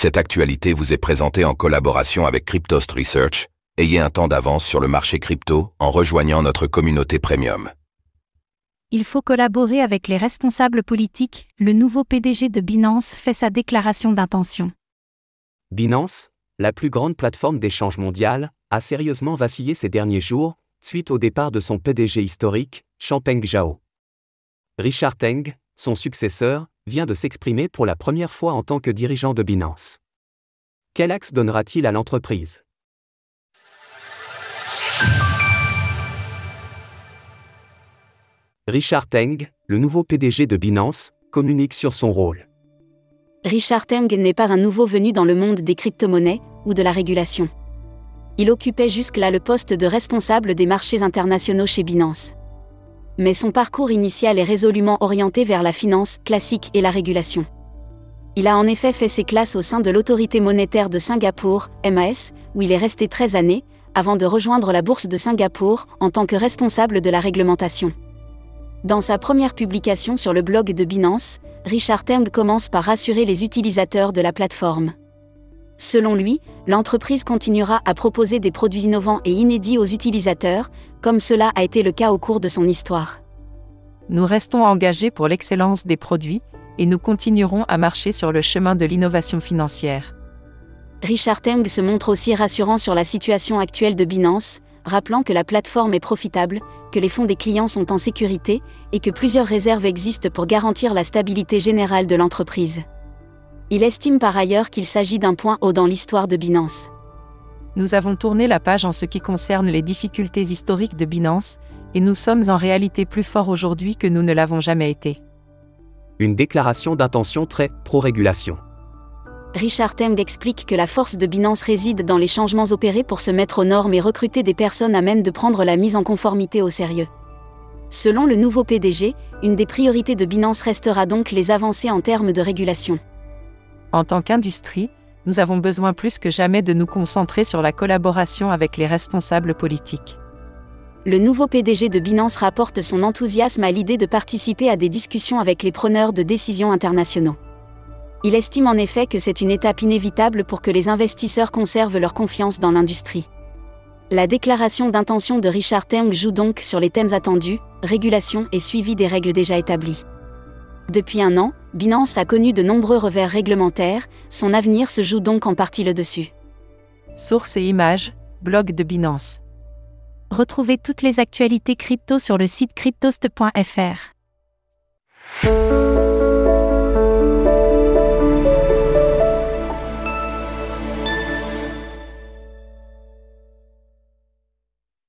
Cette actualité vous est présentée en collaboration avec Cryptost Research. Ayez un temps d'avance sur le marché crypto en rejoignant notre communauté premium. Il faut collaborer avec les responsables politiques. Le nouveau PDG de Binance fait sa déclaration d'intention. Binance, la plus grande plateforme d'échange mondiale, a sérieusement vacillé ces derniers jours, suite au départ de son PDG historique, Champeng Zhao. Richard Teng, son successeur, vient de s'exprimer pour la première fois en tant que dirigeant de Binance. Quel axe donnera-t-il à l'entreprise? Richard Teng, le nouveau PDG de Binance, communique sur son rôle. Richard Teng n'est pas un nouveau venu dans le monde des crypto-monnaies ou de la régulation. Il occupait jusque-là le poste de responsable des marchés internationaux chez Binance mais son parcours initial est résolument orienté vers la finance classique et la régulation. Il a en effet fait ses classes au sein de l'autorité monétaire de Singapour, MAS, où il est resté 13 années, avant de rejoindre la bourse de Singapour en tant que responsable de la réglementation. Dans sa première publication sur le blog de Binance, Richard Teng commence par rassurer les utilisateurs de la plateforme. Selon lui, l'entreprise continuera à proposer des produits innovants et inédits aux utilisateurs, comme cela a été le cas au cours de son histoire. Nous restons engagés pour l'excellence des produits, et nous continuerons à marcher sur le chemin de l'innovation financière. Richard Teng se montre aussi rassurant sur la situation actuelle de Binance, rappelant que la plateforme est profitable, que les fonds des clients sont en sécurité, et que plusieurs réserves existent pour garantir la stabilité générale de l'entreprise. Il estime par ailleurs qu'il s'agit d'un point haut dans l'histoire de Binance. Nous avons tourné la page en ce qui concerne les difficultés historiques de Binance, et nous sommes en réalité plus forts aujourd'hui que nous ne l'avons jamais été. Une déclaration d'intention très pro-régulation. Richard Teng explique que la force de Binance réside dans les changements opérés pour se mettre aux normes et recruter des personnes à même de prendre la mise en conformité au sérieux. Selon le nouveau PDG, une des priorités de Binance restera donc les avancées en termes de régulation. En tant qu'industrie, nous avons besoin plus que jamais de nous concentrer sur la collaboration avec les responsables politiques. Le nouveau PDG de Binance rapporte son enthousiasme à l'idée de participer à des discussions avec les preneurs de décisions internationaux. Il estime en effet que c'est une étape inévitable pour que les investisseurs conservent leur confiance dans l'industrie. La déclaration d'intention de Richard Teng joue donc sur les thèmes attendus, régulation et suivi des règles déjà établies. Depuis un an, Binance a connu de nombreux revers réglementaires, son avenir se joue donc en partie le dessus. Sources et images, blog de Binance. Retrouvez toutes les actualités crypto sur le site cryptost.fr.